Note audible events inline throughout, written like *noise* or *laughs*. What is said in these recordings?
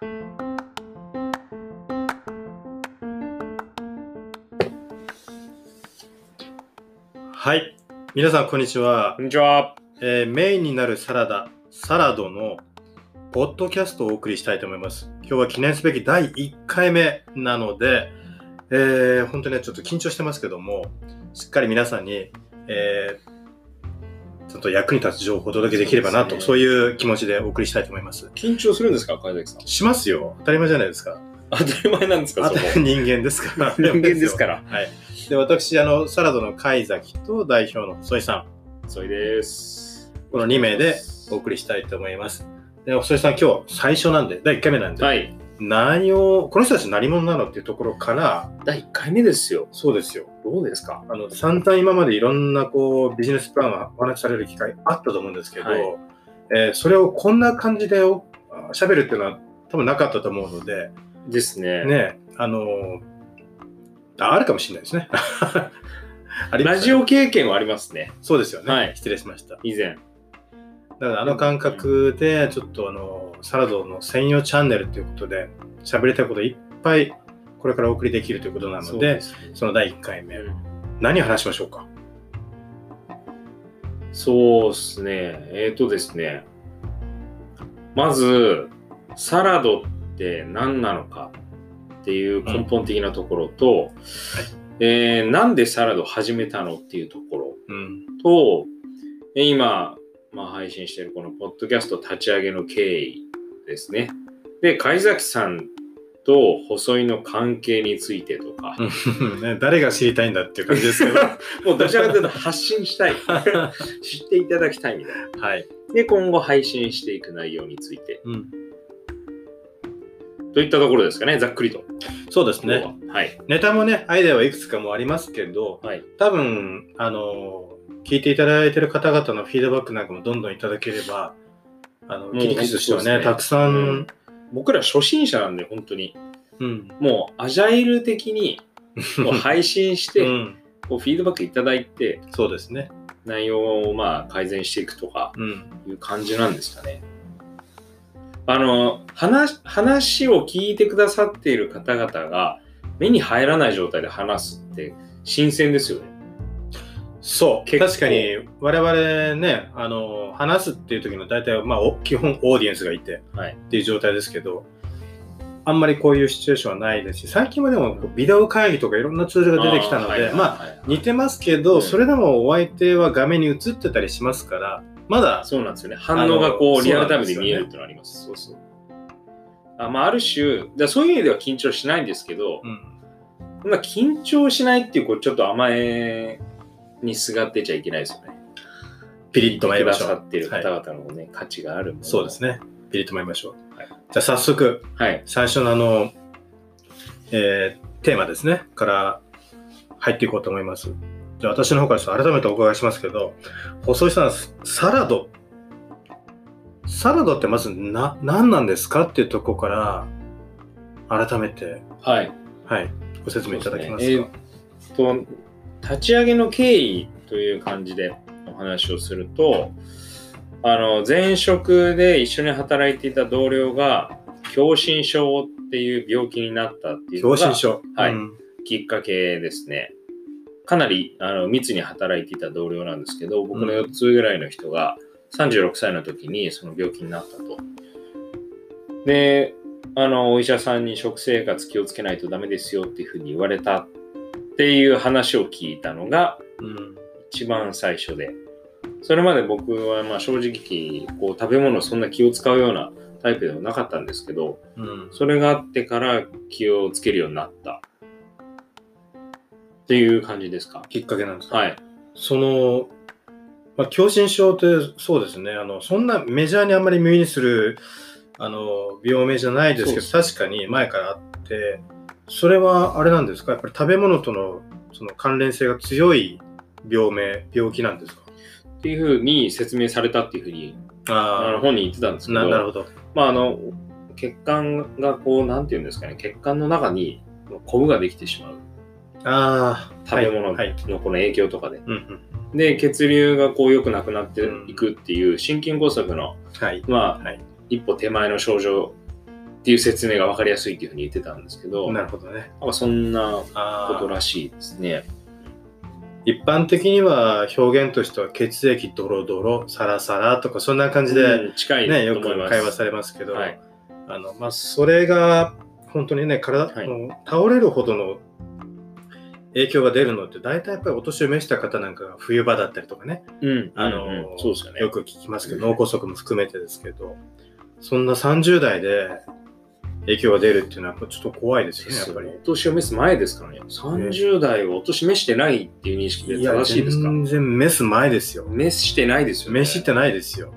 はい。皆さん、こんにちはこ。んにちは。えーメインになるサラダ、サラドのポッドキャストをお送りしたいと思います。今日は記念すべき第1回目なので、えー本当にね、ちょっと緊張してますけども、しっかり皆さんに、えーちょっと役に立つ情報をお届けできればなと、そう,、ねいう気持ちでお送りしたいと思います。緊張するんですか、貝崎さん。しますよ。当たり前じゃないですか。当たり前なんですか、そこ。人間ですから。*laughs* 人間ですから。*laughs* はい。で、私、あの、サラダの貝崎と代表の細井さん、それです。この2名でお送りしたいと思います。で、細井さん、今日最初なんで、第1回目なんで、はい。何を、この人たち何者なのっていうところから、第1回目ですよ。そうですよ。どうですか？あの、散々今までいろんな、こう、ビジネスプランがお話しされる機会あったと思うんですけど、はいえーそれをこんな感じでお喋るっていうのは多分なかったと思うので、ですね。ね、あのああるかもしれないですね。ありましたラジオ経験はありますね。そうですよね。はい失礼しました。以前。だからあの感覚で、ちょっとあの、サラドの専用チャンネルということで、喋りたいこといっぱいこれからお送りできるということなのそうで、すねその第1回目、うん何を話しましょうか？そうですね。えっ、とですね。まず、サラドって何なのかっていう根本的なところと、えーなんでサラド始めたのっていうところうん。今、まあ、配信しているこのポッドキャスト立ち上げの経緯ですね。で、貝崎さんと細井の関係についてとか、*laughs* ね、誰が知りたいんだっていう感じですけど。*laughs* もうどちらかというと発信したい、*laughs* 知っていただきたいみたいな。はい。で、今後配信していく内容について、うん。といったところですかね、ざっくりと。そうですね。ははい。ネタもね、アイデアはいくつかもありますけど、はい。多分、あの、聞いていただいてる方々のフィードバックなんかもどんどんいただければ、あの、切り口としてはね、ねたくさん、うん僕ら初心者なんで、本当に。うん。もう、アジャイル的に *laughs* もう配信して、うん。こうフィードバックいただいて、そうですね。内容をまあ改善していくとかうん。いう感じなんですかね。あの話話を聞いてくださっている方々が目に入らない状態で話すって新鮮ですよね。そう。確かに、我々ね、あの、話すっていう時の大体、まあ、お基本オーディエンスがいてはい。っていう状態ですけど、あんまりこういうシチュエーションはないですし、最近はでも、ビデオ会議とかいろんなツールが出てきたので、まあ、あ似てますけど、うんそれでもお相手は画面に映ってたりしますから、まだ、そうなんですよね。反応がこうリアルタイムで見えるっていうのがあります。そうそう。あまあ、ある種、だそういう意味では緊張しないんですけど、うん、まあ、緊張しないっていう、こうちょっと甘えにすがってちゃいけないですよね。ピリッと参りましょう。くださっているはい方々のね、価値があるものそうですね。ピリッと参りましょう。はいじゃあ早速、はい。最初のあの、えーテーマですね、から入っていこうと思います。じゃあ私の方からちょっと改めてお伺いしますけど、細井さん、サラド。サラドってまずな、何なんですか？っていうところから、改めて、はい。はい、ご説明いただけますか？すねえーっと、立ち上げの経緯という感じでお話をすると、あの、前職で一緒に働いていた同僚が、狭心症っていう病気になったっていうのが。はいうんきっかけですね。かなりあの密に働いていた同僚なんですけど、僕のうん4つぐらいの人が36歳の時にその病気になったと。で、あの、お医者さんに食生活気をつけないとダメですよっていうふうに言われたっていう話を聞いたのがうん一番最初で。それまで僕はまあ正直こう食べ物をそんな気を使うようなタイプではなかったんですけど、うんそれがあってから気をつけるようになった。っていう感じですか？きっかけなんですか？はい。その、まあ、狭心症ってそうですねあのそんなメジャーにあんまり耳にするあの病名じゃないですけど確かに前からあってそれはあれなんですか？やっぱり食べ物とのその関連性が強い病名病気なんですか？っていうふうに説明されたっていうふうにあのあ本に言ってたんですあけど、ななるほど。まああの、血管がこう、なんていうんですかね、血管の中にコブができてしまう。ああ食べ物はいはいのこの影響とかで。うんうんで、血流がこう良くなくなっていくっていう心筋梗塞の、はい。まあ、はい。一歩手前の症状っていう説明が分かりやすいっていうふうに言ってたんですけど、なるほどね。なんかそんなことらしいですね。一般的には表現としては血液ドロドロ、サラサラとかそんな感じで、うん近いね、よく。会話されますけど、はいあのまあ、それが本当にね体、はい倒れるほどの影響が出るのって大体やっぱりお年を召した方なんかが冬場だったりとかね、うん、あのうんうんそうですよね。よく聞きますけど脳梗塞も含めてですけどそんな30代で影響が出るっていうのはちょっと怖いですよねやっぱり。お年を召す前ですからね。30代をお年召してないっていう認識で正しいですか？全然召す前ですよ。召してないですよね。召してないですよ。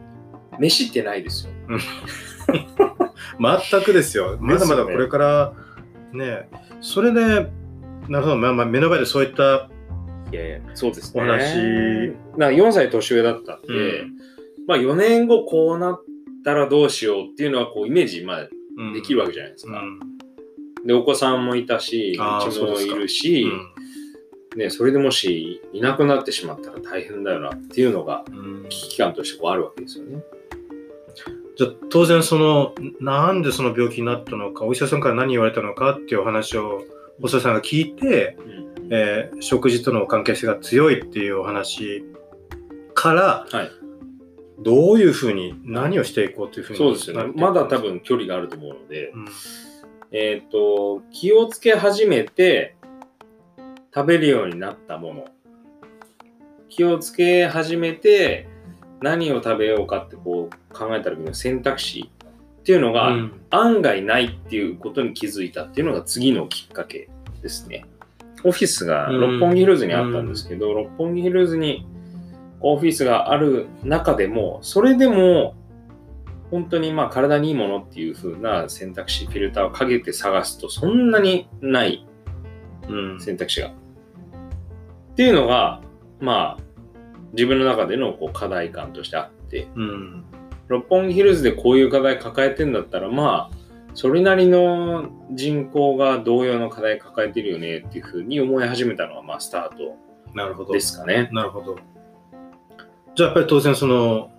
召してないですよ。*laughs* 全くですよ。まだまだこれからね、それで、なるほど、まあ、まあ目の前でそういった、いやいや、そうですね。お話だから4歳年上だったんで、うんまあ4年後こうなったらどうしようっていうのはこうイメージ、まあ、うんできるわけじゃないですか。うん。で、お子さんもいたし、うちもいるし、ね、それでもしいなくなってしまったら大変だよなっていうのが危機感としてこうあるわけですよね。じゃあ当然そのなんでその病気になったのかお医者さんから何言われたのかっていうお話をお医者さんが聞いて、うん。えー食事との関係性が強いっていうお話から、はいどういうふうに何をしていこうというふうにそうですよね。まだ多分距離があると思うので、うんえっ、と、気をつけ始めて食べるようになったもの。気をつけ始めて何を食べようかってこう考えた時の選択肢っていうのが、うん案外ないっていうことに気づいたっていうのが次のきっかけですね。オフィスが六本木ヒルズにあったんですけど、六本木ヒルズにオフィスがある中でも、それでも本当にまあ体にいいものっていう風な選択肢、フィルターをかけて探すとそんなにないうん選択肢が。っていうのが、まあ自分の中でのこう課題感としてあって、うん六本木ヒルズでこういう課題抱えてんだったら、まあ、それなりの人口が同様の課題抱えてるよねっていうふうに思い始めたのが、まあ、スタートなるほどですかね。なるほど。じゃあやっぱり当然その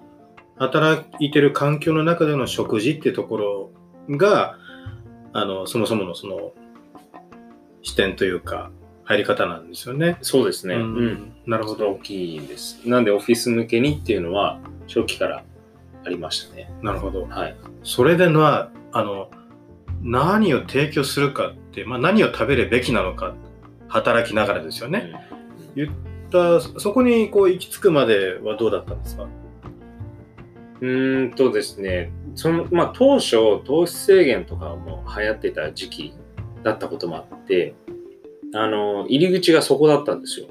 働いてる環境の中での食事っていうところがあのそもそものその視点というか入り方なんですよね。そうですね。ううんん。なるほど大。きいです。なんで、オフィス向けにっていうのは、初期からありましたね。なるほど。はい。それでのはあの何を提供するかって、まあ、何を食べるべきなのか働きながらですよね。うん言ったそこにこう行き着くまではどうだったんですか？うーんとですね、その、まあ、当初、糖質制限とかも流行ってた時期だったこともあって、あの、入り口がそこだったんですよ。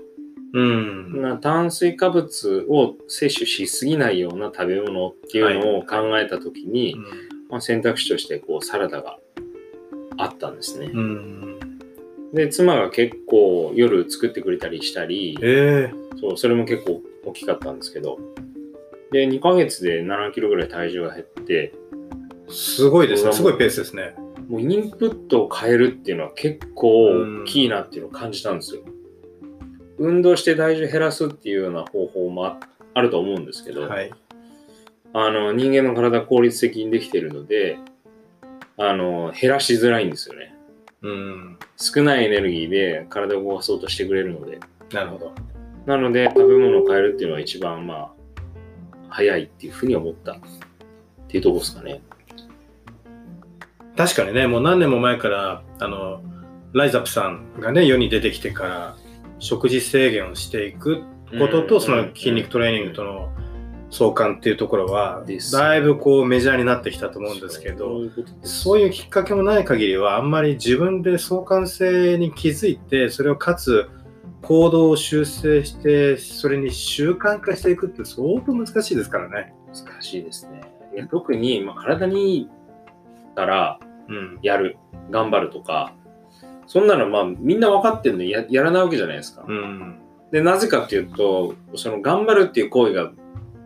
うん。な炭水化物を摂取しすぎないような食べ物っていうのを考えたときに、まあ、選択肢としてこうサラダがあったんですね。うん。で、妻が結構夜作ってくれたりしたり、ええそう、それも結構大きかったんですけど、で、2ヶ月で7キロぐらい体重が減って、すごいですね。すごいペースですね。もうインプットを変えるっていうのは結構大きいなっていうのを感じたんですよ。運動して体重減らすっていうような方法もああると思うんですけど、はい。あの人間の体効率的にできているのであの減らしづらいんですよね。うん。少ないエネルギーで体を動かそうとしてくれるので。なるほど。なので食べ物を変えるっていうのは一番まあ早いっていうふうに思ったっていうところですかね。確かにね、もう何年も前から、あの、ライザップさんがね、世に出てきてから、食事制限をしていくことと、うんその筋肉トレーニングとの相関っていうところはだいぶこうメジャーになってきたと思うんですけど、そういうきっかけもない限りは、あんまり自分で相関性に気づいて、それをかつ行動を修正して、それに習慣化していくって相当難しいですからね。難しいですね。いや特に、まあ、体にいいからうん。やる、頑張るとか、そんなのまあみんな分かってるのにややらないわけじゃないですか。うん。で、なぜかっていうと、その頑張るっていう行為が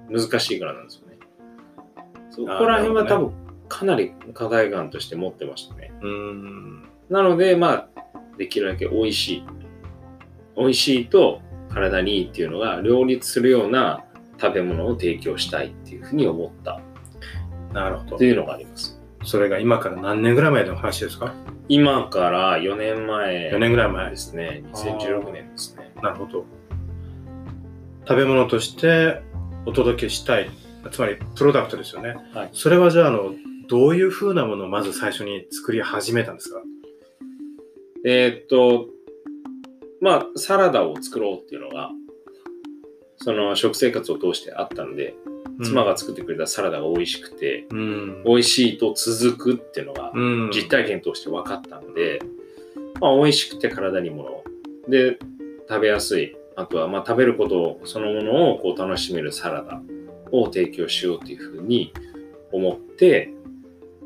難しいからなんですよね。そこら辺は多分かなり課題感として持ってましたね。うん。なので、まあ、できるだけ美味しい。美味しいと体にいいっていうのが両立するような食べ物を提供したいっていうふうに思ったなるほどって。いうのがあります。それが今から何年ぐらい前の話ですか？今から4年前 ?4 年ぐらい前ですね。2016年ですね。なるほど。食べ物としてお届けしたい。つまり、プロダクトですよね。はいそれはじゃあ、あの、どういう風なものをまず最初に作り始めたんですか？えーっと、まあ、サラダを作ろうっていうのが、その食生活を通してあったので、妻が作ってくれたサラダが美味しくて、うん。美味しいと続くっていうのがうん。実体験として分かったので、まあ、美味しくて体にもので食べやすいあとはまあ食べることそのものをこう楽しめるサラダを提供しようというふうに思って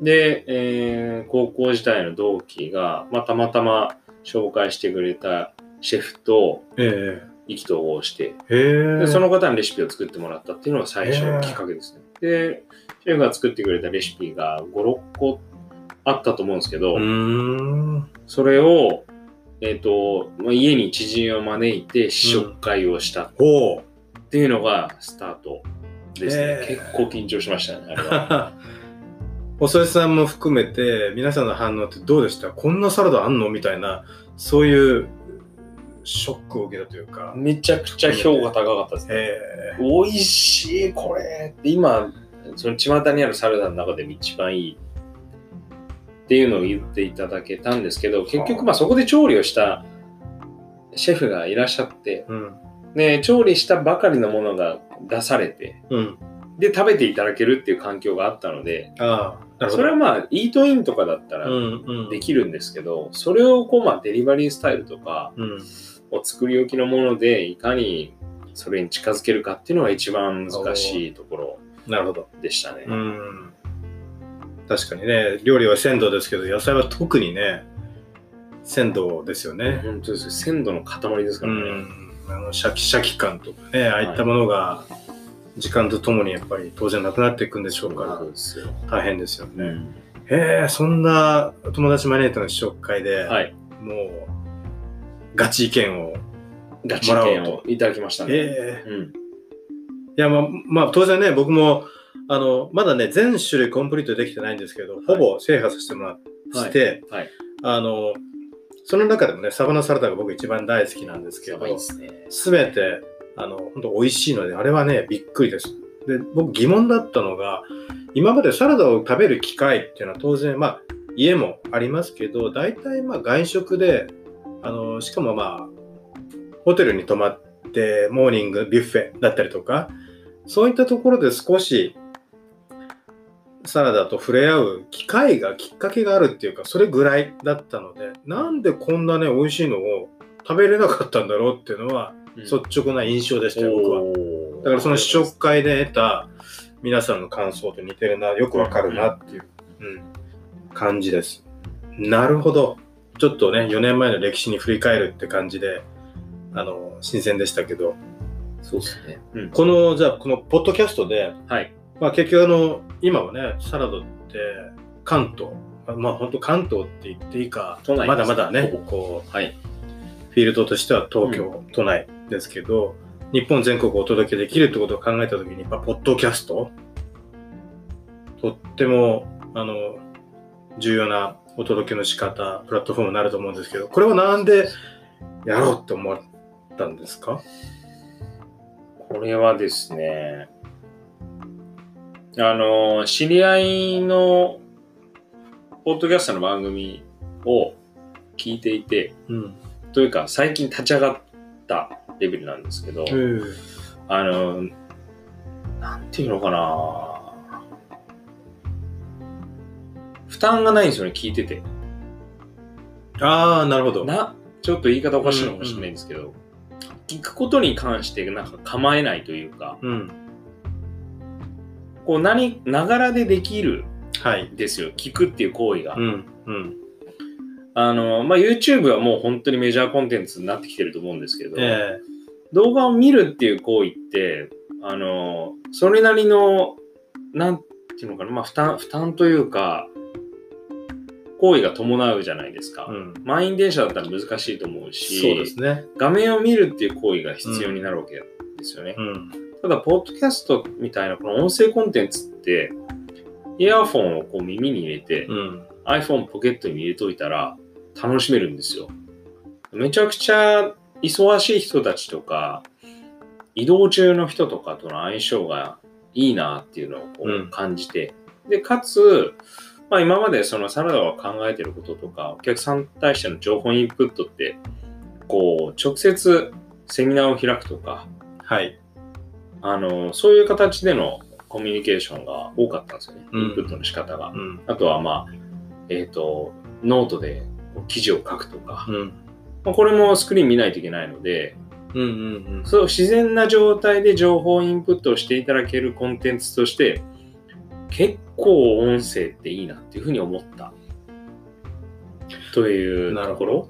で、えー高校時代の同期が、まあ、たまたま紹介してくれたシェフとえ意気投合してえへえ。でその方にレシピを作ってもらったっていうのが最初のきっかけですね。で、シェフが作ってくれたレシピが5、6個あったと思うんですけど。それを、えっ、と、まあ、家に知人を招いて試食会をした。っていうのがスタートですね。へー結構緊張しましたね、あれは。おそれさんも含めて皆さんの反応ってどうでした？こんなサラダあんの？みたいなそういうショックを受けたというか。めちゃくちゃ評価高かったですね。え美味しい、これって今、その巷にあるサラダの中でも一番いいっていうのを言っていただけたんですけど、結局まあそこで調理をしたシェフがいらっしゃって、ー、うん。で、調理したばかりのものが出されて、うん。で、食べていただけるっていう環境があったので。それはまあ、イートインとかだったらうんうん。できるんですけど、それをこう、まあ、デリバリースタイルとか、うん。を作り置きのもので、いかにそれに近づけるかっていうのが一番難しいところなるほど。でしたね。うん。確かにね、料理は鮮度ですけど、野菜は特にね、鮮度ですよね。本当ですよ鮮度の塊ですかうらね。ん。あのシャキシャキ感とかね、ああいったものが時間とともにやっぱり当然なくなっていくんでしょうからそう、ですよ。大変ですよね。うんへえ、そんな友達招いての試食会で、はい。もう、ガチ意見を。ガチ券をいただきましたね。ええうん。いや、まあ、まあ、当然ね、僕も、あの、まだね、全種類コンプリートできてないんですけど、ほぼ制覇させてもらって、はい。あの、その中でもね、サバナサラダが僕一番大好きなんですけどすべて、あの、本当美味しいので、あれはね、びっくりです。で、僕疑問だったのが、今までサラダを食べる機会っていうのは当然、まあ、家もありますけど、大体まあ外食で、あの、しかもまあ、ホテルに泊まって、モーニングビュッフェだったりとか、そういったところで少し、サラダと触れ合う機会が、きっかけがあるっていうか、それぐらいだったので、なんでこんなね、美味しいのを食べれなかったんだろうっていうのは、率直な印象でしたよ、僕は。だからその試食会で得た皆さんの感想と似てるな、よくわかるなっていう、うん、感じです。なるほど。ちょっとね、4年前の歴史に振り返るって感じで、あの、新鮮でしたけど、そうですね。うん。この、じゃあ、このポッドキャストで、はい。まあ結局あの、今はね、サラダって関東、まあまあ本当関東って言っていいか、まだまだねこう、はい。フィールドとしては東京都内ですけど、日本全国お届けできるってことを考えたときに、やっぱポッドキャスト、とっても、あの、重要なお届けの仕方、プラットフォームになると思うんですけど、これはなんでやろうって思ったんですか？これはですね、あの、知り合いのポッドキャストの番組を聞いていて、うん。というか最近立ち上がったレベルなんですけど、あの、なんていうのかな負担がないんですよね、聞いてて。ああ、なるほど。な、ちょっと言い方おかしいのかもしれないんですけど、聞くことに関してなんか構えないというか、うん。こう何、ながらでできるはい。んですよ。聞くっていう行為が。うん。うん。あの、まあ、YouTube はもう本当にメジャーコンテンツになってきてると思うんですけど、え動画を見るっていう行為って、あの、それなりの、なんていうのかな、まあ、負担、負担というか、行為が伴うじゃないですか。えうん。満員電車だったら難しいと思うし、そうですね。画面を見るっていう行為が必要になるわけですよね。うん。ただ、ポッドキャストみたいなこの音声コンテンツって、イヤフォンをこう耳に入れて、うん。iPhone ポケットに入れといたら楽しめるんですよ。めちゃくちゃ忙しい人たちとか、移動中の人とかとの相性がいいなっていうのをこうんう感じて、で、かつ、まあ、今までそのサラダが考えてることとか、お客さんに対しての情報インプットって、こう、直接セミナーを開くとか、はい。あの、そういう形でのコミュニケーションが多かったんですよね。うんインプットの仕方が。うん。あとはまあ、えっ、と、ノートで記事を書くとか、うん。まあ、これもスクリーン見ないといけないので、うんうんそう自然な状態で情報インプットをしていただけるコンテンツとして、結構音声っていいなっていうふうに思った。というなるほどところ。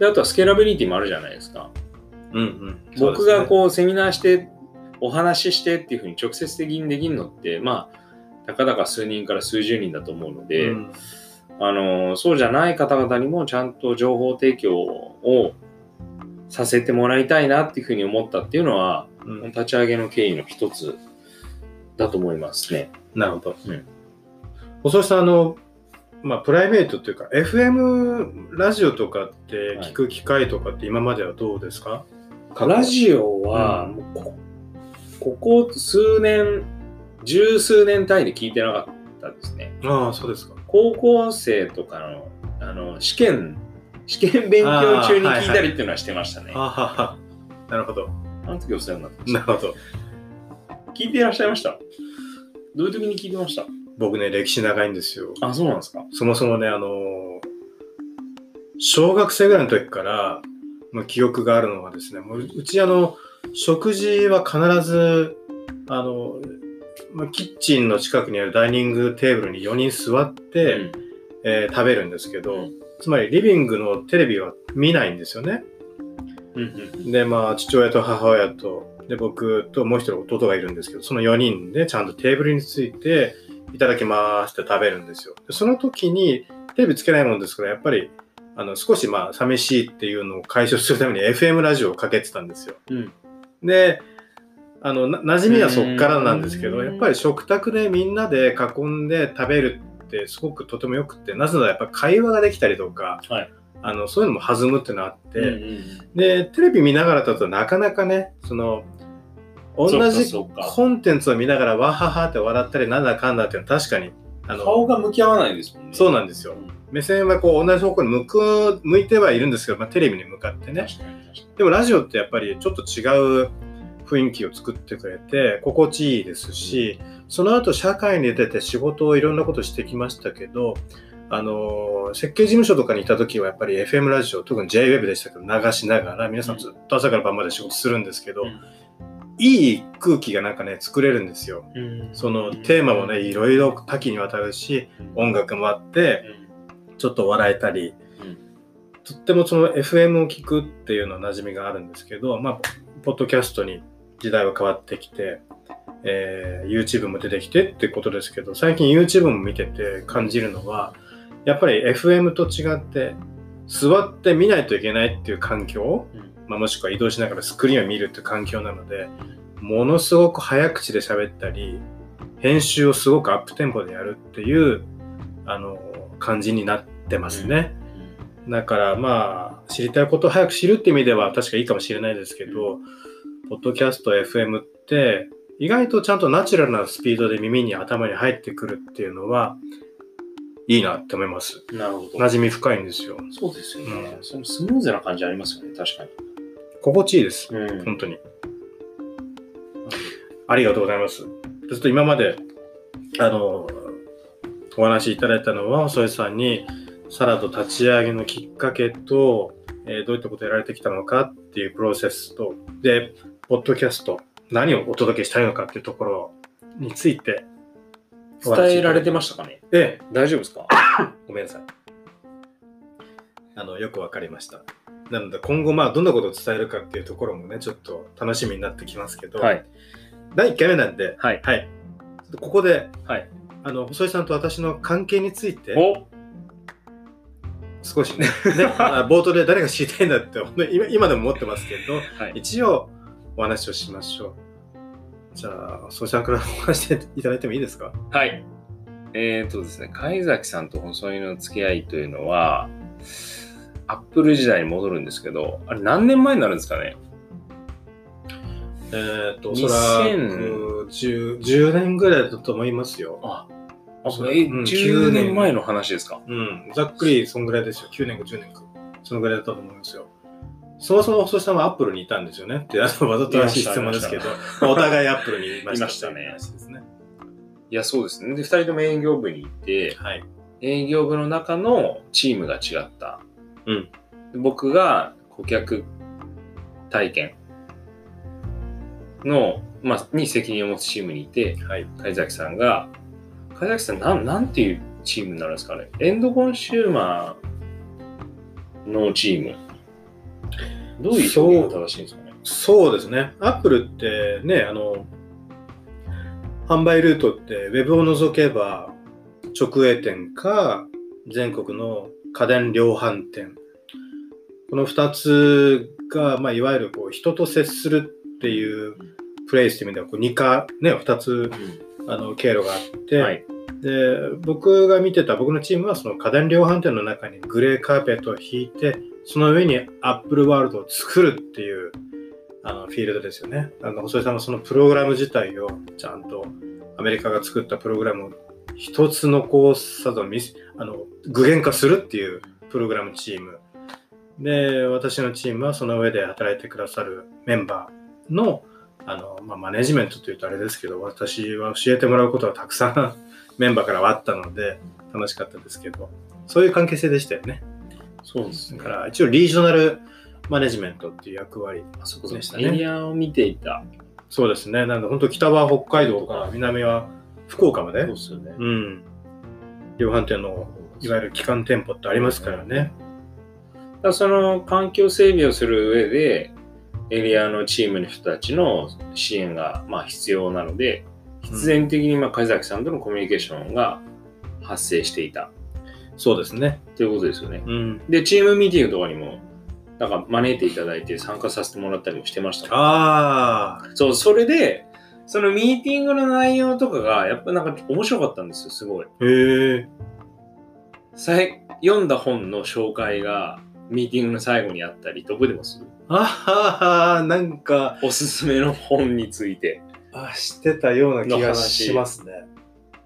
で、あとはスケーラビリティもあるじゃないですか。うん。うんうん。僕がうこうセミナーしてお話ししてっていうふうに直接的にできるのって、まあ、たかだか数人から数十人だと思うのですで、ね、あの、そうじゃない方々にもちゃんと情報提供をさせてもらいたいなっていうふうに思ったっていうのは、うん。うん立ち上げの経緯の一つだと思いますね。なるほど。うん細井さん、あの、まあ、プライベートっていうか、FM ラジオとかって聞く機会とかって今まではどうですか、ラジオは、うんもうこここ数年、十数年単位で聞いてなかったですね。ああ、そうですか。高校生とかのあの試験、試験勉強中に聞いたりっていうのはしてましたね。あはは。なるほど。あの時お世話になってましなるほど。た。聞いていらっしゃいました？どういう時に聞いてました？僕ね、歴史長いんですよ。あ、そうなんですか。そもそもね、あの、小学生ぐらいの時からの記憶があるのはですね、もううちあの、食事は必ず、あの、まあキッチンの近くにあるダイニングテーブルに4人座って、うんえー食べるんですけど、うんつまりリビングのテレビは見ないんですよね。うんうんで、まあ、父親と母親と、で、僕ともう一人弟がいるんですけど、その4人でちゃんとテーブルについて、いただきますって食べるんですよ。でその時に、テレビつけないもんですから、やっぱり、あの、少しまあ、寂しいっていうのを解消するために FM ラジオをかけてたんですよ。うんで、あの、な馴染みはそっからなんですけど、うん。やっぱり食卓でみんなで囲んで食べるってすごくとてもよくって、なぜならやっぱり会話ができたりとか、はい。あの、そういうのも弾むっていうのがあって、うんうんで、テレビ見ながらだとなかなかね、その、同じコンテンツを見ながらわははって笑ったりなんだかんだっていうのは確かに、あの、顔が向き合わないですもんね。そうなんですよ。目線はこう同じ方向に向く、向いてはいるんですけど、まあ、テレビに向かってね。でもラジオってやっぱりちょっと違う雰囲気を作ってくれて、心地いいですし、その後社会に出て仕事をいろんなことしてきましたけど、あの、設計事務所とかにいた時はやっぱり FM ラジオ、特に JWEB でしたけど流しながら、皆さんずっと朝から晩まで仕事するんですけど、うんいい空気がなんかね、作れるんですよ。そのテーマもね、いろいろ多岐にわたるし、音楽もあって、ちょっと笑えたり、うん。とってもその FM を聞くっていうのは馴染みがあるんですけど、まあ、ポッドキャストに時代は変わってきて、えー YouTube も出てきてってことですけど、最近 YouTube も見てて感じるのは、やっぱり FM と違って、座って見ないといけないっていう環境、うんまあ、もしくは移動しながらスクリーンを見るっていう環境なので、ものすごく早口で喋ったり、編集をすごくアップテンポでやるっていう、あの、感じになってますね。だからまあ、知りたいことを早く知るって意味では確かいいかもしれないですけど、ポッドキャスト、FM って、意外とちゃんとナチュラルなスピードで耳に頭に入ってくるっていうのは、いいなって思います。なるほど。馴染み深いんですよ。そうですよね。うそのスムーズな感じありますよね、確か心地いいです。に。うん本当に。ありがとうございます。ずっと今まで、あの、お話しいただいたのは、細井さんに、サラド立ち上げのきっかけと、えーどういったことをやられてきたのかっていうプロセスと、で、ポッドキャスト、何をお届けしたいのかっていうところについて、伝えられてましたかね？ええ、大丈夫ですか？ごめんなさい。あの、よくわかりました。なので、今後、まあ、どんなことを伝えるかっていうところもね、ちょっと楽しみになってきますけど、はい。第1回目なんで、はい。はい。ちょっとここで、はい。あの、細井さんと私の関係について、お少しね、*laughs* 冒頭で誰が知りたいんだって、今今でも思ってますけど、はい。一応お話をしましょう。じゃあ、細井さんからお話していただいてもいいですか？はい。えっ、とですね、貝崎さんと細井の付き合いというのは、アップル時代に戻るんですけど、あれ何年前になるんですかね？えっ、と、おそらく10 10年ぐらいだと思いますよ。あ、あそれ、うん10年前の話ですか？うん、ざっくりそんぐらいですよ。9年か10年か。そのぐらいだったと思いますよ。そもそも細井さんはアップルにいたんですよねって、あのわざとらしい質問ですけどお互いアップルにいましたいましたねといや、そうですね。で、二人とも営業部に行って、はい。営業部の中のチームが違った。うんで僕が顧客体験の、まあ、に責任を持つチームにいて、はい。貝崎さんが、貝崎さん、なん、なんていうチームになるんですかね？エンドコンシューマーのチーム。どういう表現が正しいんですかね？そうですね。アップルってね、あの、販売ルートって、ウェブを除けば、直営店か、全国の家電量販店。この2つが、まあ、いわゆるこう人と接するっていうプレイスという意味では、こう2か、ね、2つあの経路があって、はい。で僕が見てた僕のチームはその家電量販店の中にグレーカーペットを引いてその上にアップルワールドを作るっていうあのフィールドですよね。あの細井さんはそのプログラム自体をちゃんとアメリカが作ったプログラムを一つ残さずミスあの具現化するっていうプログラムチームで私のチームはその上で働いてくださるメンバーのあの、まあ、マネジメントというとあれですけど私は教えてもらうことはたくさんメンバーからはあったので楽しかったですけどそういう関係性でしたよねそうですねだか。ら一応リージョナルマネジメントっていう役割あそこでしたねエリアを見ていた。そうですねなんで本当北は北海道から南は福岡までそうですよね。うん量販店のいわゆる基幹店舗ってありますからね。だからその環境整備をする上で、エリアのチームの人たちの支援がまあ必要なので、必然的にまあ貝崎さんとのコミュニケーションが発生していた。そうですね。ということですよね。うん。で、チームミーティングとかにも、なんか招いていただいて参加させてもらったりもしてました。ああそう、それで、そのミーティングの内容とかが、やっぱなんか面白かったんですよ、すごい。へえ。さい読んだ本の紹介が、ミーティングの最後にあったり、どこでもする。あははなんかおすすめの本について。あしてたような気がしますね。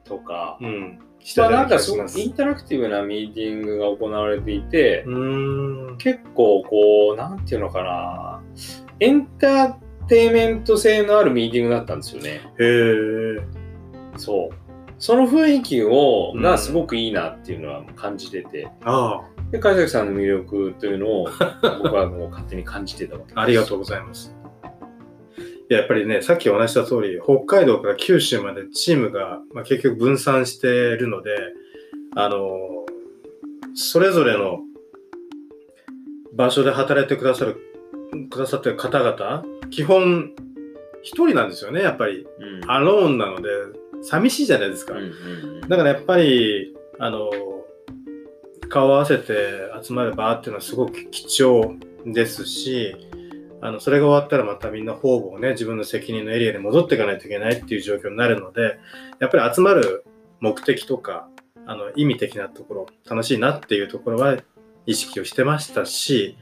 とか、うん。してまあたようなんかそインタラクティブなミーティングが行われていて、うーん。結構こう、なんていうのかな、エンターテイメント性のあるミーティングだったんですよね。へえそう。その雰囲気を、うんがすごくいいなっていうのは感じてて、あで、貝崎さんの魅力というのを僕はもう勝手に感じてたわけです。あありがとうございますいややっぱりねさっきお話しした通り北海道から九州までチームが、まあ、結局分散しているのであのそれぞれの場所で働いてくださるくださってる方々基本一人なんですよねやっぱり。うん。アローンなので寂しいじゃないですか、うんうんうん。だからやっぱりあの顔を合わせて集まる場っていうのはすごく貴重ですしあのそれが終わったらまたみんな方々ね自分の責任のエリアに戻っていかないといけないっていう状況になるのでやっぱり集まる目的とかあの意味的なところ楽しいなっていうところは意識をしてましたし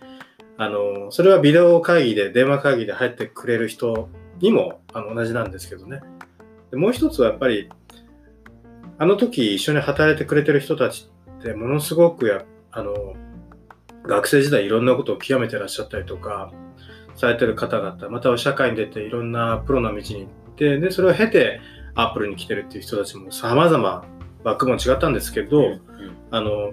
あのそれはビデオ会議で電話会議で入ってくれる人にもあの同じなんですけどね。でもう一つはやっぱりあの時一緒に働いてくれてる人たちってものすごくやあの学生時代いろんなことを極めてらっしゃったりとかされてる方々または社会に出ていろんなプロの道に行ってでそれを経てアップルに来てるっていう人たちも様々バックボーン違ったんですけど、うんあの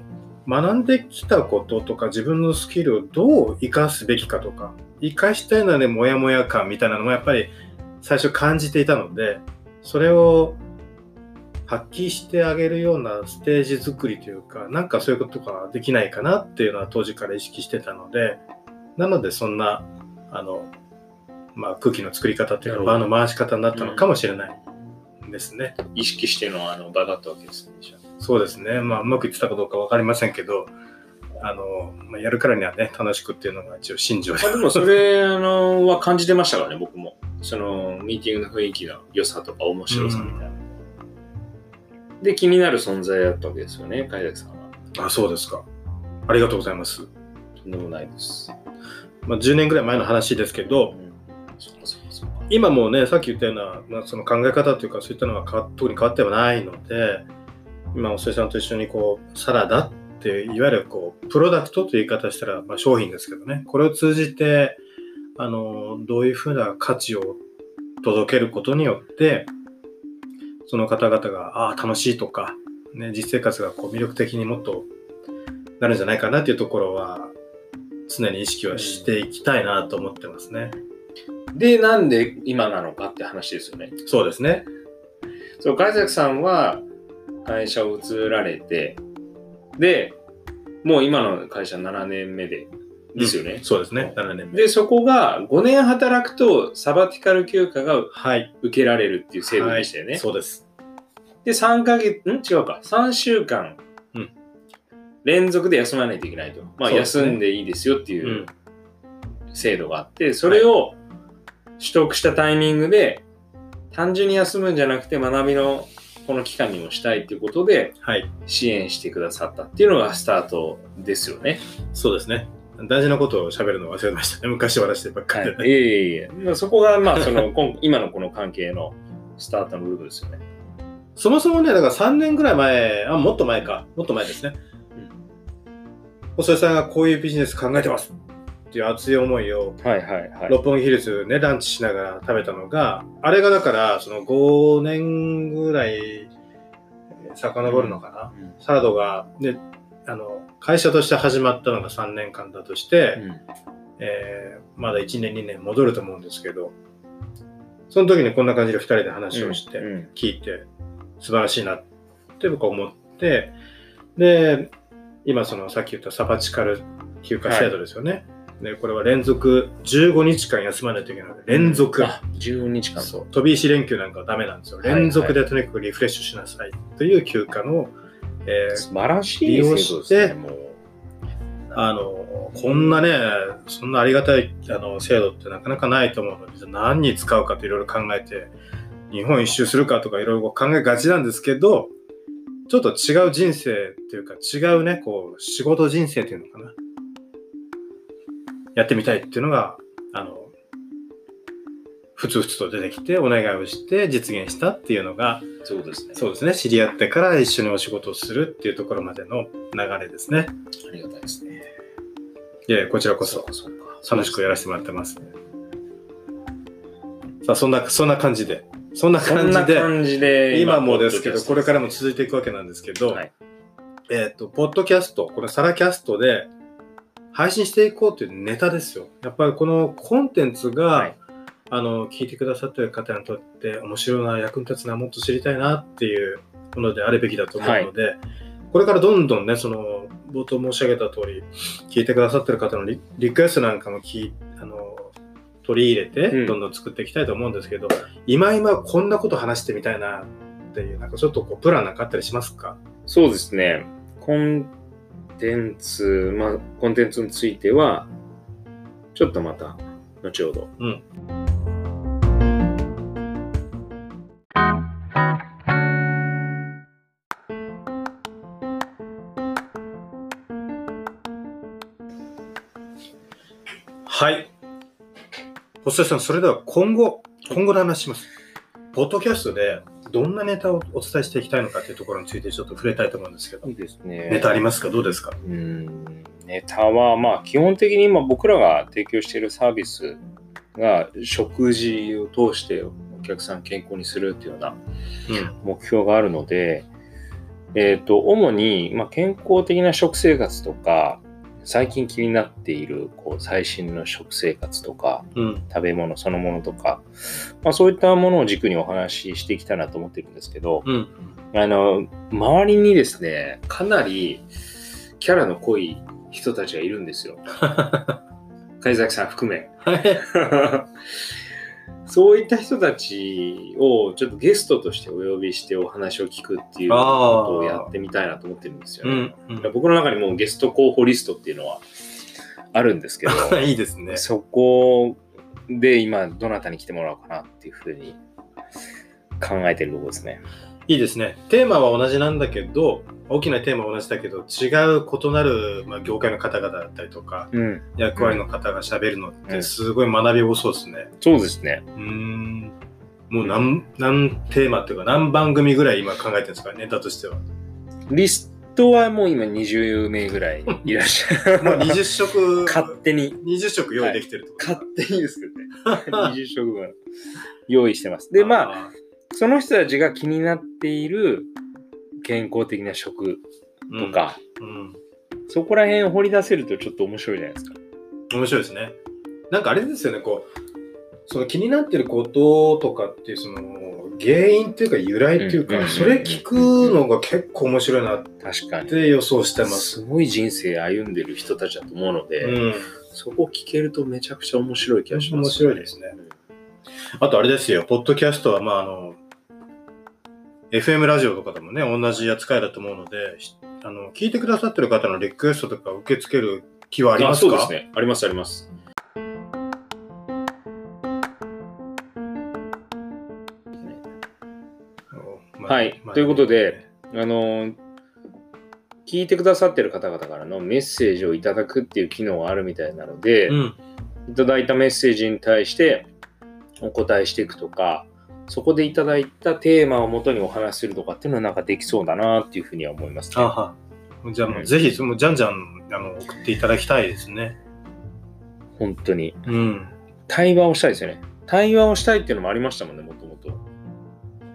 学んできたこととか自分のスキルをどう生かすべきかとか生かしたいのはねモヤモヤ感みたいなのもやっぱり最初感じていたのでそれを発揮してあげるようなステージ作りというかなんかそういうことができないかなっていうのは当時から意識してたのでなのでそんなあの、まあ、空気の作り方っていうか場の回し方になったのかもしれないですね。意識してのあの場だったわけですね。そうですね。まあ、うまくいってたかどうかわかりませんけど、あの、まあ、やるからにはね、楽しくっていうのが一応信条で。まあでもそれあのは感じてましたからね、僕も。そのミーティングの雰囲気の良さとか面白さみたいな。で気になる存在だったわけですよね、海崎さんは。あ、そうですか。ありがとうございます。とんでもないです。まあ、10年ぐらい前の話ですけど、うん。今もね、さっき言ったような、まあ、その考え方というか、そういったのは特に変わってはないので、今、お瀬さんと一緒にこう、サラダって、いわゆるこう、プロダクトという言い方したら、まあ、商品ですけどね、これを通じて、あの、どういうふうな価値を届けることによって、その方々が、ああ、楽しいとか、ね、実生活がこう魅力的にもっとなるんじゃないかなっていうところは、常に意識はしていきたいなと思ってますね。で、なんで今なのかって話ですよね。そうですね。そう、海崎さんは会社を移られて、で、もう今の会社7年目で、ですよね？そうですね。7年目。で、そこが5年働くとサバティカル休暇がはい。受けられるっていう制度でしたよね。そうです。で、3ヶ月、ん？違うか。3週間うん連続で休まないといけないと。まあ、ね休んでいいですよっていううん制度があって、それを取得したタイミングで、単純に休むんじゃなくて学びのこの期間にもしたいっていうことではい。支援してくださったっていうのがスタートですよね。そうですね。大事なことを喋るの忘れましたね。昔話してばっかりでね。いえいえいえ。まあそこが、まあ、その、*laughs* 今今のこの関係のスタートの部分ですよね。そもそもね、だから3年ぐらい前、あ、もっと前か。もっと前ですね。細井さんがこういうビジネス考えてますっていう熱い思いを、はいはいはい。六本木ヒルズね、ランチしながら食べたのが、あれがだから、その5年ぐらい、えー遡るのかな？うんサラドが、ね、あの、会社として始まったのが3年間だとして、うん。えーまだ1年2年戻ると思うんですけどその時にこんな感じで2人で話をして、うん聞いて素晴らしいなって僕は思ってで今そのさっき言ったサバチカル休暇制度ですよね、でこれは連続15日間休まないといけないので連続、あ、12日間。そう飛び石連休なんかはダメなんですよ連続でとにかくリフレッシュしなさいという休暇の、えー素晴らしい制度ですね、もう。あの、こんなね、そんなありがたいあの制度ってなかなかないと思うので、何に使うかといろいろ考えて、日本一周するかとかいろいろ考えがちなんですけど、ちょっと違う人生っていうか、違うね、こう、仕事人生っていうのかな。やってみたいっていうのが、あの、ふつふつと出てきて、お願いをして実現したっていうのが、そうですね。そうですね、知り合ってから一緒にお仕事をするっていうところまでの流れですね。ありがたいですね。いや、こちらこそ。楽しくやらせてもらってます。さあ、そんな、そんな感じで。そんな感じで、じで、今もですけど、これからも続続いていくわけなんですけど、はいえっ、と、ポッドキャスト、このサラキャストで配信していこうというネタですよ。やっぱりこのコンテンツが、はいあの、聞いてくださっている方にとって面白いな、役に立つな、もっと知りたいなっていうものであるべきだと思うので、これからどんどんね、その、冒頭申し上げた通り、聞いてくださってる方のリリクエストなんかも聞いあの取り入れて、うんどんどん作っていきたいと思うんですけど、今今こんなこと話してみたいなっていう、なんかちょっとこう、プランなんかあったりしますか？そうですね。コンテンツ、まあ、コンテンツについては、ちょっとまた、後ほど。うん。はい。細井さん、それでは今後、今後の話します。ポッドキャストでどんなネタをお伝えしていきたいのかというところについてちょっと触れたいと思うんですけど、いいですね。ネタありますか？どうですか？うん。ネタは、まあ、基本的に今僕らが提供しているサービスが食事を通してお客さん健康にするっていうようなうん。目標があるので、えっ、と、主に、まあ、健康的な食生活とか、最近気になっているこう最新の食生活とか、うん。食べ物そのものとか、まあ、そういったものを軸にお話ししていきたいなと思ってるんですけど、うん。あの、周りにですね、かなりキャラの濃い人たちがいるんですよ。*laughs* 貝崎さん含め。*laughs* はい。そういった人たちをちょっとゲストとしてお呼びしてお話を聞くっていうことをやってみたいなと思ってるんですよね。うん。うん僕の中にもうゲスト候補リストっていうのはあるんですけど、*laughs* いいですね。そこで今どなたに来てもらおうかなっていうふうに考えてるところですね。いいですね。テーマは同じなんだけど、大きなテーマは同じだけど、違う異なる、まあ、業界の方々だったりとか、うん。役割の方が喋るのっうんてすごい学び多そうですね。そうですね。うーん。もう何、何テーマっていうか何番組ぐらい今考えてるんですか、ネタとしては。リストはもう今20名ぐらいいらっしゃる。*laughs* もう20色、勝手に、20色用意できてるってこと勝手にですけどね。20食分用意してます。で、まあ、あその人たちが気になっている健康的な食ー、とか、うん。そこら辺を掘り出せるとちょっと面白いじゃないですか。面白いですね。なんかあれですよね、こう、その気になってることとかっていう、その、原因っていうか由来っていうか、うんそれ聞くのが結構面白いなっ確かに。て予想してます。すごい人生歩んでる人たちだと思うので、うん。そこ聞けるとめちゃくちゃ面白い気がします、面白いですね。あとあれですよ、ポッドキャストは、まあ、あの、FM ラジオとかでもね、同じ扱いだと思うので、しあの、聞いてくださってる方のリクエストとか受け付ける気はありますか？そうですね。ありますあります。まあはいまあということで、あの聞いてくださってる方々からのメッセージをいただくっていう機能があるみたいなので、うん。いただいたメッセージに対してお答えしていくとか、そこでいただいたテーマをもとにお話しするとかっていうのはなんかできそうだなっていうふうには思いますね。あは。じゃあもうぜひ、もうじゃんじゃんあの送っていただきたいですね。本当に。うん。対話をしたいですよね。対話をしたいっていうのもありましたもんね、もともと。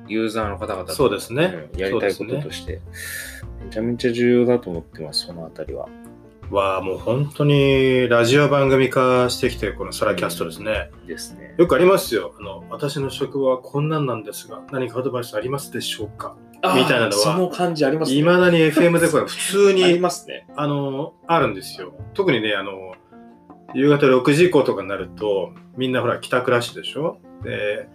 ユーザーの方々とそうですね。うんやりたいこととして。めちゃめちゃ重要だと思ってます、そのあたりは。はもう本当にラジオ番組化してきてるこのソラキャストですね。ですね。よくありますよ。あの、私の職場はこんなんなんですが、何かアドバイスありますでしょうか？みたいなのはその感じありますね。いまだに FM でこれ *laughs* 普通ありに、ますね。あの、あるんですよ。特にね、あの、夕方6時以降とかになると、みんなほら帰宅ラッシュでしょ？で、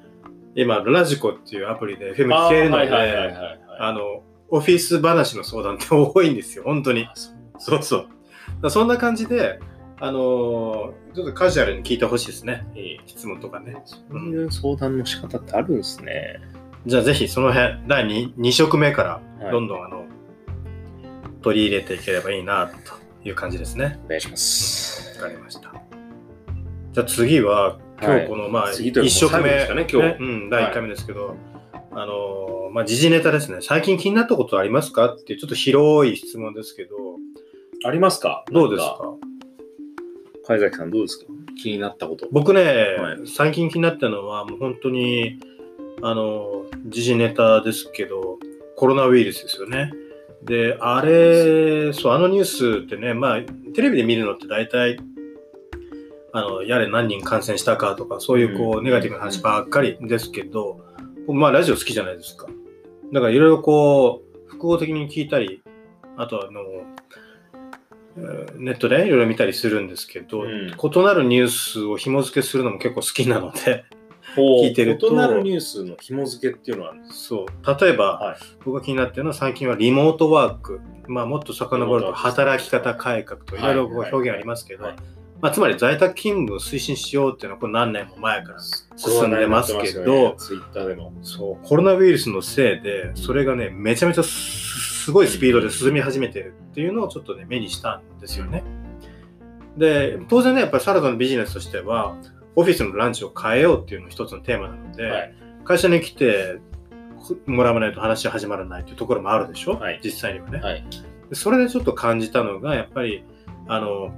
今、ラジコっていうアプリで FM 聞けるので、はいあの、オフィス話の相談って多いんですよ、本当に。あそうそうそんな感じで、あのーちょっとカジュアルに聞いてほしいですね。ええ質問とかね。そういう相談の仕方ってあるんですね。じゃあぜひその辺、第 2, 2色目からはいどんどんあの、取り入れていければいいなという感じですね。お願いします。わかりました。じゃあ次は、今日この、まあ、次というか1色目、最後ですかね今日うん、第1回目ですけど、あのーまあ、時事ネタですね。最近気になったことありますか？っていうちょっと広い質問ですけど、ありますか？どうですか？なんか。貝崎さんどうですか？気になったこと。僕ね、はい。最近気になったのは、もう本当に、あの、時事ネタですけど、コロナウイルスですよね。で、あれ、そう、あのニュースってね、まあ、テレビで見るのって大体、あの、やれ何人感染したかとか、そういうこう、うん。ネガティブな話ばっかりですけど、僕まあ、ラジオ好きじゃないですか。だから、いろいろこう、複合的に聞いたり、あとあの、えーネットでいろいろ見たりするんですけど、うん。異なるニュースを紐付けするのも結構好きなので、聞聞いてると。異なるニュースの紐付けっていうのは？そう、例えば、はい。僕が気になってるのは最近はリモートワーク、まあもっと遡ると働き方改革といろいろ表現ありますけど、はいまあつまり在宅勤務を推進しようっていうのはこれ何年も前から進んでますけど、ツイッターでも。そう、コロナウイルスのせいで、それがね、めちゃめちゃすすごいスピードで進み始めてるっていうのをちょっとね、目にしたんですよね。で、当然ね、やっぱりサラダのビジネスとしては、オフィスのランチを変えようっていうのが一つのテーマなので、はい。会社に来てもらわないと話は始まらないというところもあるでしょ、はい実際にはね、はい。でそれでちょっと感じたのが、やっぱり、あの、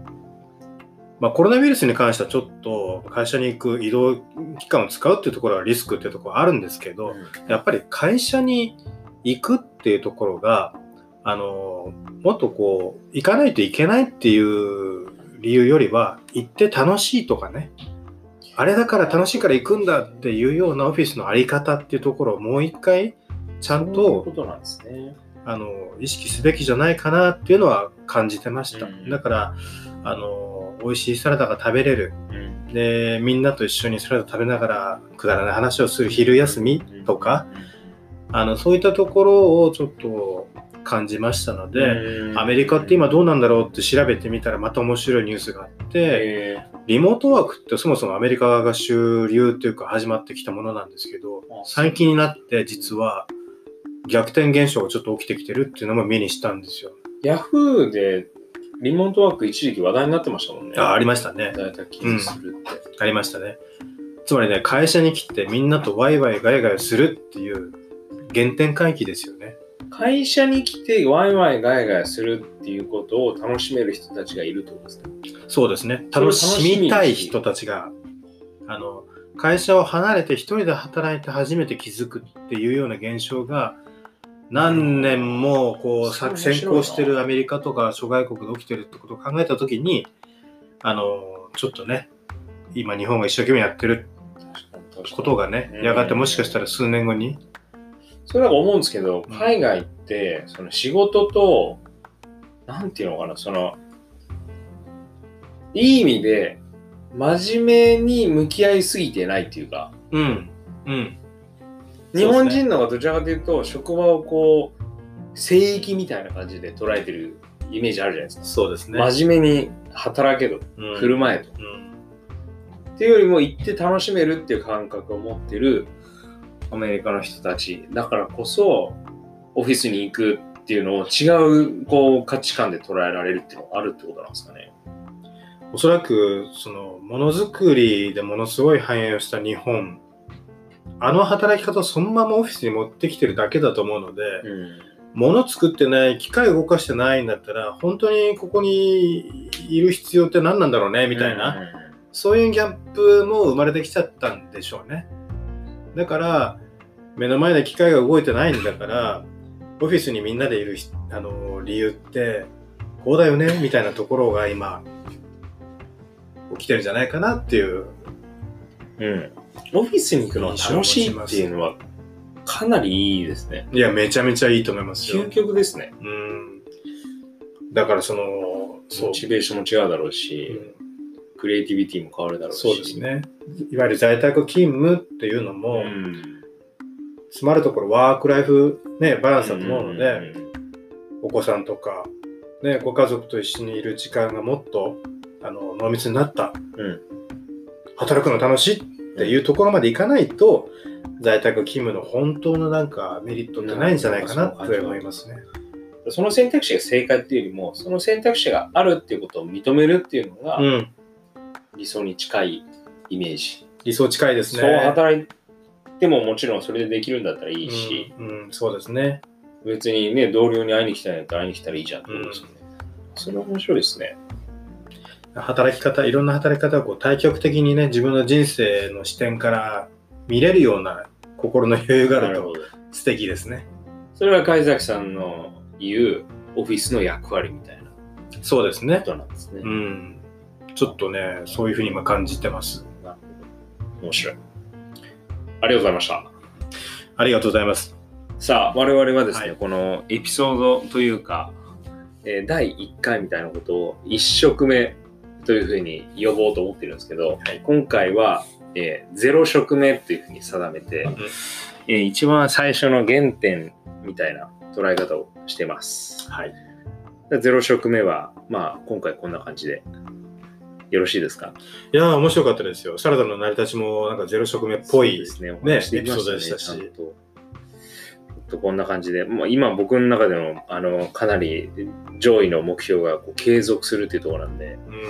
まあ、コロナウイルスに関してはちょっと会社に行く移動期間を使うっていうところはリスクっていうところはあるんですけど、やっぱり会社に行くっていうところが、あの、もっとこう、行かないといけないっていう理由よりは、行って楽しいとかね、あれだから楽しいから行くんだっていうようなオフィスのあり方っていうところをもう一回、ちゃんとね。あの意識すべきじゃないかなっていうのは感じてました。うんだからあの、美味しいサラダが食べれる。うん。で、みんなと一緒にサラダ食べながらくだらない話をする昼休みとか、あのそういったところをちょっと感じましたので、うんアメリカって今どうなんだろうって調べてみたらまた面白いニュースがあって、えリモートワークってそもそもアメリカが主流というか始まってきたものなんですけどあ、最近になって実は逆転現象がちょっと起きてきてるっていうのも目にしたんですよ。ヤフーでリモートワーク一時期話題になってましたもんね。あありましたね。在宅勤務するって。ありましたね。つまりね、会社に来てみんなとワイワイガヤガヤするっていう原点回帰ですよね。会社に来てワイワイガヤガヤするっていうことを楽しめる人たちがいるってことですね。そうですね。楽しみたい人たちが、あの、会社を離れて一人で働いて初めて気づくっていうような現象が、何年もこう先行してるアメリカとか諸外国で起きてるってことを考えたときに、あの、ちょっとね、今日本が一生懸命やってることがね、うん。やがてもしかしたら数年後に、それなんか思うんですけど、うん。海外って、その仕事と、なんていうのかな、その、いい意味で、真面目に向き合いすぎてないっていうか、うん、うん、日本人の方がどちらかというと、職場をこう、聖域みたいな感じで捉えてるイメージあるじゃないですか。そうですね。真面目に働けと、うん振る舞えと。うんっていうよりも行って楽しめるっていう感覚を持ってるアメリカの人たちだからこそオフィスに行くっていうのを違うこう価値観で捉えられるっていうのがあるってことなんですかね。おそらくそのものづくりでものすごい繁栄をした日本あの働き方をそのままオフィスに持ってきてるだけだと思うので、うん、物作ってない機械動かしてないんだったら本当にここにいる必要って何なんだろうねみたいな、そういうギャップも生まれてきちゃったんでしょうね。だから目の前で機械が動いてないんだからオフィスにみんなでいるひあの理由ってこうだよねみたいなところが今起きてるんじゃないかなっていう。うん。うん。オフィスに行くのは楽しいっていうのはかなりいいですね。いやめちゃめちゃいいと思いますよ究極ですね。うんだからそのモチベーションも違うだろうし、うんクリエイティビティも変わるだろうし。そうです。ねいわゆる在宅勤務っていうのも、うん。つまるところワークライフ、ね、バランスだと思うので、うんお子さんとか、ね、ご家族と一緒にいる時間がもっとあの濃密になった、うん働くの楽しいっていうところまでいかないと、在宅勤務の本当のなんかメリットってないんじゃないかなって思いますね。その選択肢が正解っていうよりも、その選択肢があるっていうことを認めるっていうのがうん、理想に近いイメージ。理想近いですね。そう働いてももちろんそれでできるんだったらいいし、うん、うんそうですね。別にね、同僚に会いに来たんやったら会いに来たらいいじゃんってことですよね。それは面白いですね。働き方、いろんな働き方をこう対極的にね、自分の人生の視点から見れるような心の余裕があるとど。素敵ですね。それは貝崎さんの言うオフィスの役割みたいなそうですねこ。となんですね。うん。ちょっとね、そういうふうに今感じてます。なるほど。面白い。ありがとうございました。ありがとうございます。さあ、我々はですね、はいこのエピソードというか、えー第1回みたいなことを1食目というふうに呼ぼうと思ってるんですけど、はい今回は、えー0食目というふうに定めて、えー一番最初の原点みたいな捉え方をしてます。はい。0食目は、まあ、今回こんな感じでよろしいですか？いやー、面白かったですよ。サラダの成り立ちもなんかゼロ食目っぽいね。お話できまエピソードでしたしとこんな感じで、もう今僕の中でのあのかなり上位の目標がこう継続するっていうところなんで、うん。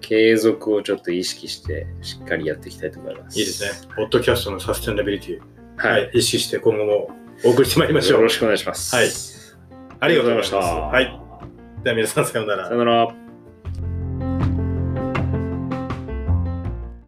継続をちょっと意識してしっかりやっていきたいと思います。いいですね。ポッドキャストのサステナビリティ、は。はいい、意識して今後もお送りしてまいりましょうよろ。しくお願いします。はいありがとうございました。はい。では皆さんさようならさよ。なら。